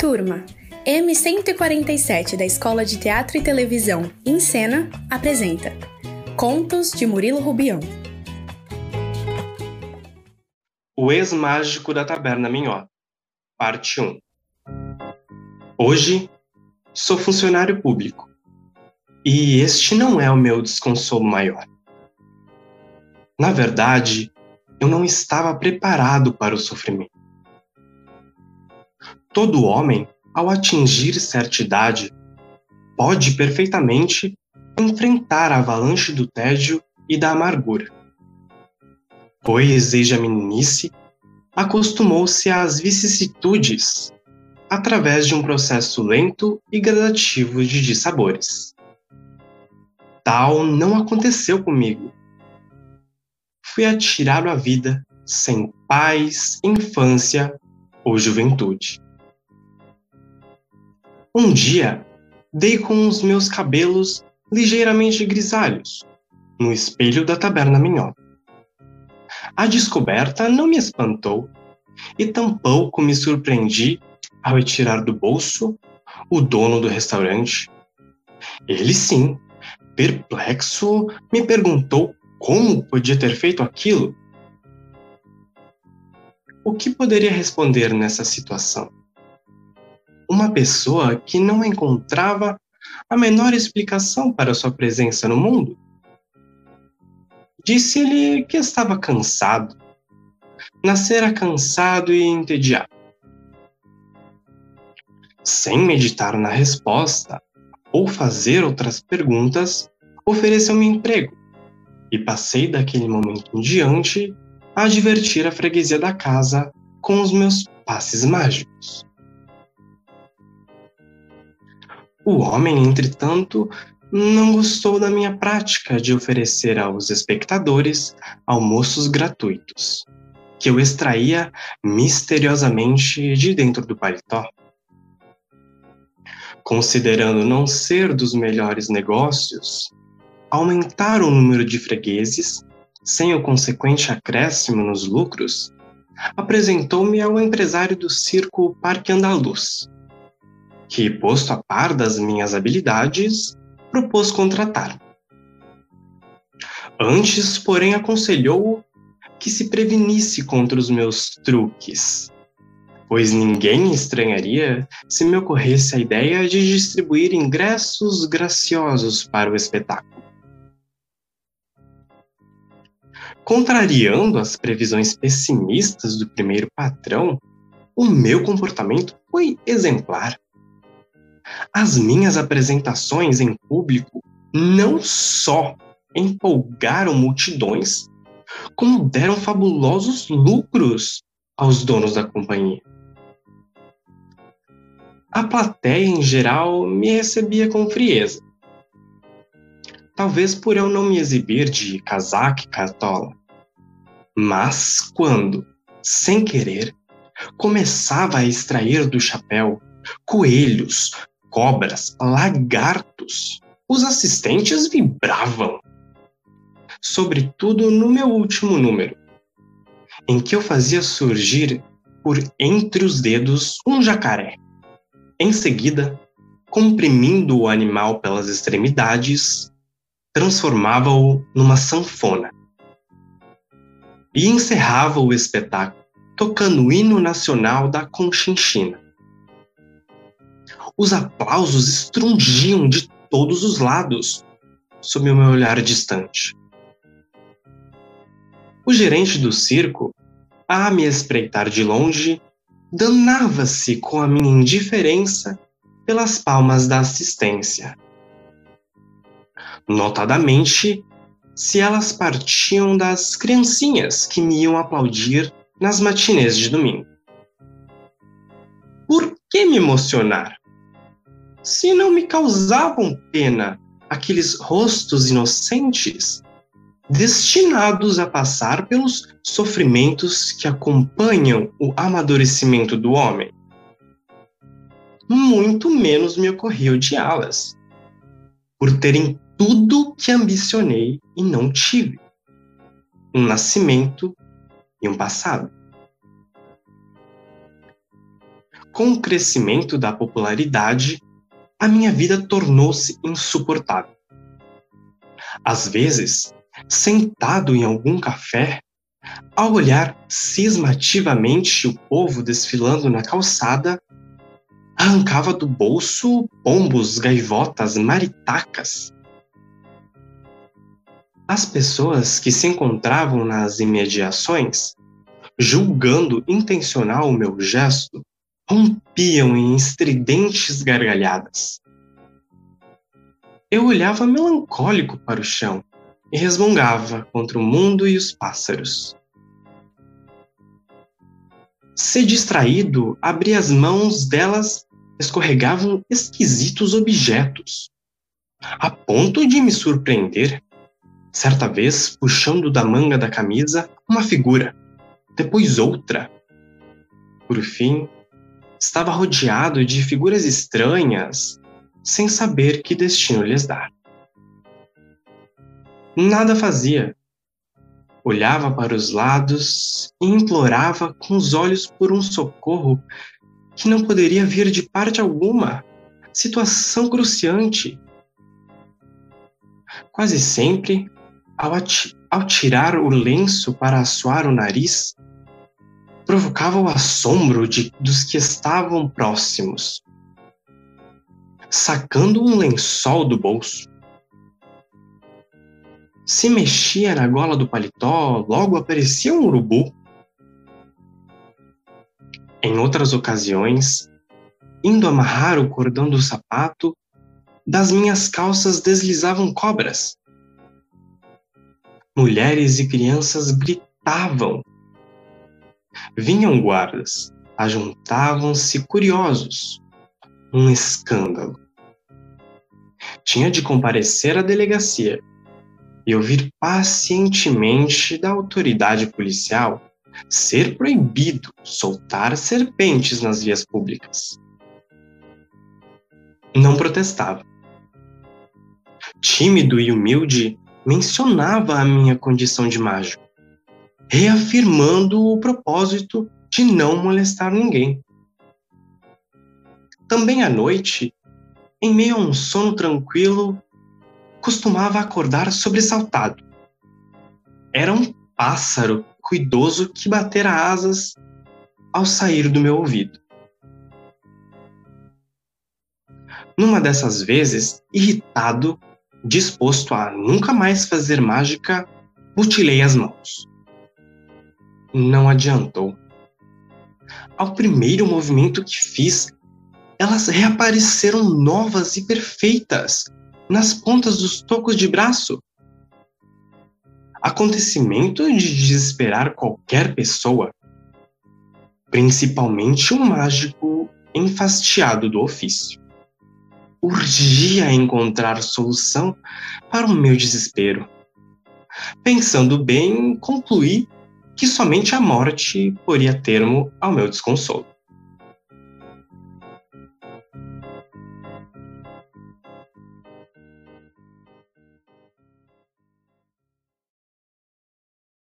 turma! M147 da Escola de Teatro e Televisão em Cena apresenta Contos de Murilo Rubião. O ex-mágico da Taberna Minhota, parte 1. Hoje sou funcionário público e este não é o meu desconsolo maior. Na verdade, eu não estava preparado para o sofrimento. Todo homem, ao atingir certa idade, pode perfeitamente enfrentar a avalanche do tédio e da amargura. Pois, desde a meninice, acostumou-se às vicissitudes através de um processo lento e gradativo de dissabores. Tal não aconteceu comigo. Fui atirado à vida sem paz, infância ou juventude. Um dia, dei com os meus cabelos ligeiramente grisalhos no espelho da taberna minhota. A descoberta não me espantou e tampouco me surpreendi ao retirar do bolso o dono do restaurante. Ele sim, perplexo, me perguntou como podia ter feito aquilo. O que poderia responder nessa situação? Uma pessoa que não encontrava a menor explicação para sua presença no mundo. Disse-lhe que estava cansado. Nascera cansado e entediado. Sem meditar na resposta ou fazer outras perguntas, ofereceu-me emprego e passei daquele momento em diante a divertir a freguesia da casa com os meus passes mágicos. O homem, entretanto, não gostou da minha prática de oferecer aos espectadores almoços gratuitos, que eu extraía misteriosamente de dentro do paletó. Considerando não ser dos melhores negócios, aumentar o número de fregueses, sem o consequente acréscimo nos lucros, apresentou-me ao empresário do circo Parque Andaluz, que, posto a par das minhas habilidades, propôs contratar. Antes, porém, aconselhou que se prevenisse contra os meus truques, pois ninguém estranharia se me ocorresse a ideia de distribuir ingressos graciosos para o espetáculo. Contrariando as previsões pessimistas do primeiro patrão, o meu comportamento foi exemplar. As minhas apresentações em público não só empolgaram multidões, como deram fabulosos lucros aos donos da companhia. A plateia, em geral, me recebia com frieza. Talvez por eu não me exibir de casaca e cartola. Mas quando, sem querer, começava a extrair do chapéu coelhos, cobras, lagartos. Os assistentes vibravam. Sobretudo no meu último número, em que eu fazia surgir por entre os dedos um jacaré. Em seguida, comprimindo o animal pelas extremidades, transformava-o numa sanfona. E encerrava o espetáculo tocando o hino nacional da Conchinchina. Os aplausos estrungiam de todos os lados, sob o meu olhar distante. O gerente do circo, a me espreitar de longe, danava-se com a minha indiferença pelas palmas da assistência. Notadamente, se elas partiam das criancinhas que me iam aplaudir nas matinês de domingo. Por que me emocionar? Se não me causavam pena aqueles rostos inocentes destinados a passar pelos sofrimentos que acompanham o amadurecimento do homem. Muito menos me ocorreu odiá-las, por terem tudo que ambicionei e não tive: um nascimento e um passado. Com o crescimento da popularidade, a minha vida tornou-se insuportável. Às vezes, sentado em algum café, ao olhar cismativamente o povo desfilando na calçada, arrancava do bolso pombos, gaivotas, maritacas. As pessoas que se encontravam nas imediações, julgando intencional o meu gesto, rompiam em estridentes gargalhadas. Eu olhava melancólico para o chão e resmungava contra o mundo e os pássaros. Se distraído, abri as mãos delas, escorregavam esquisitos objetos, a ponto de me surpreender. Certa vez, puxando da manga da camisa uma figura, depois outra. Por fim, estava rodeado de figuras estranhas, sem saber que destino lhes dar. Nada fazia. Olhava para os lados e implorava com os olhos por um socorro que não poderia vir de parte alguma. Situação cruciante. Quase sempre, ao, ao tirar o lenço para assoar o nariz, provocava o assombro de, dos que estavam próximos. Sacando um lençol do bolso, se mexia na gola do paletó, logo aparecia um urubu. Em outras ocasiões, indo amarrar o cordão do sapato, das minhas calças deslizavam cobras. Mulheres e crianças gritavam. Vinham guardas, ajuntavam-se curiosos. Um escândalo. Tinha de comparecer à delegacia e ouvir pacientemente da autoridade policial ser proibido soltar serpentes nas vias públicas. Não protestava. Tímido e humilde, mencionava a minha condição de mágico, reafirmando o propósito de não molestar ninguém. Também à noite, em meio a um sono tranquilo, costumava acordar sobressaltado. Era um pássaro cuidoso que batera asas ao sair do meu ouvido. Numa dessas vezes, irritado, disposto a nunca mais fazer mágica, mutilei as mãos. Não adiantou. Ao primeiro movimento que fiz, elas reapareceram novas e perfeitas, nas pontas dos tocos de braço. Acontecimento de desesperar qualquer pessoa, principalmente um mágico enfastiado do ofício. Urgia encontrar solução para o meu desespero. Pensando bem, concluí que somente a morte poria termo ao meu desconsolo.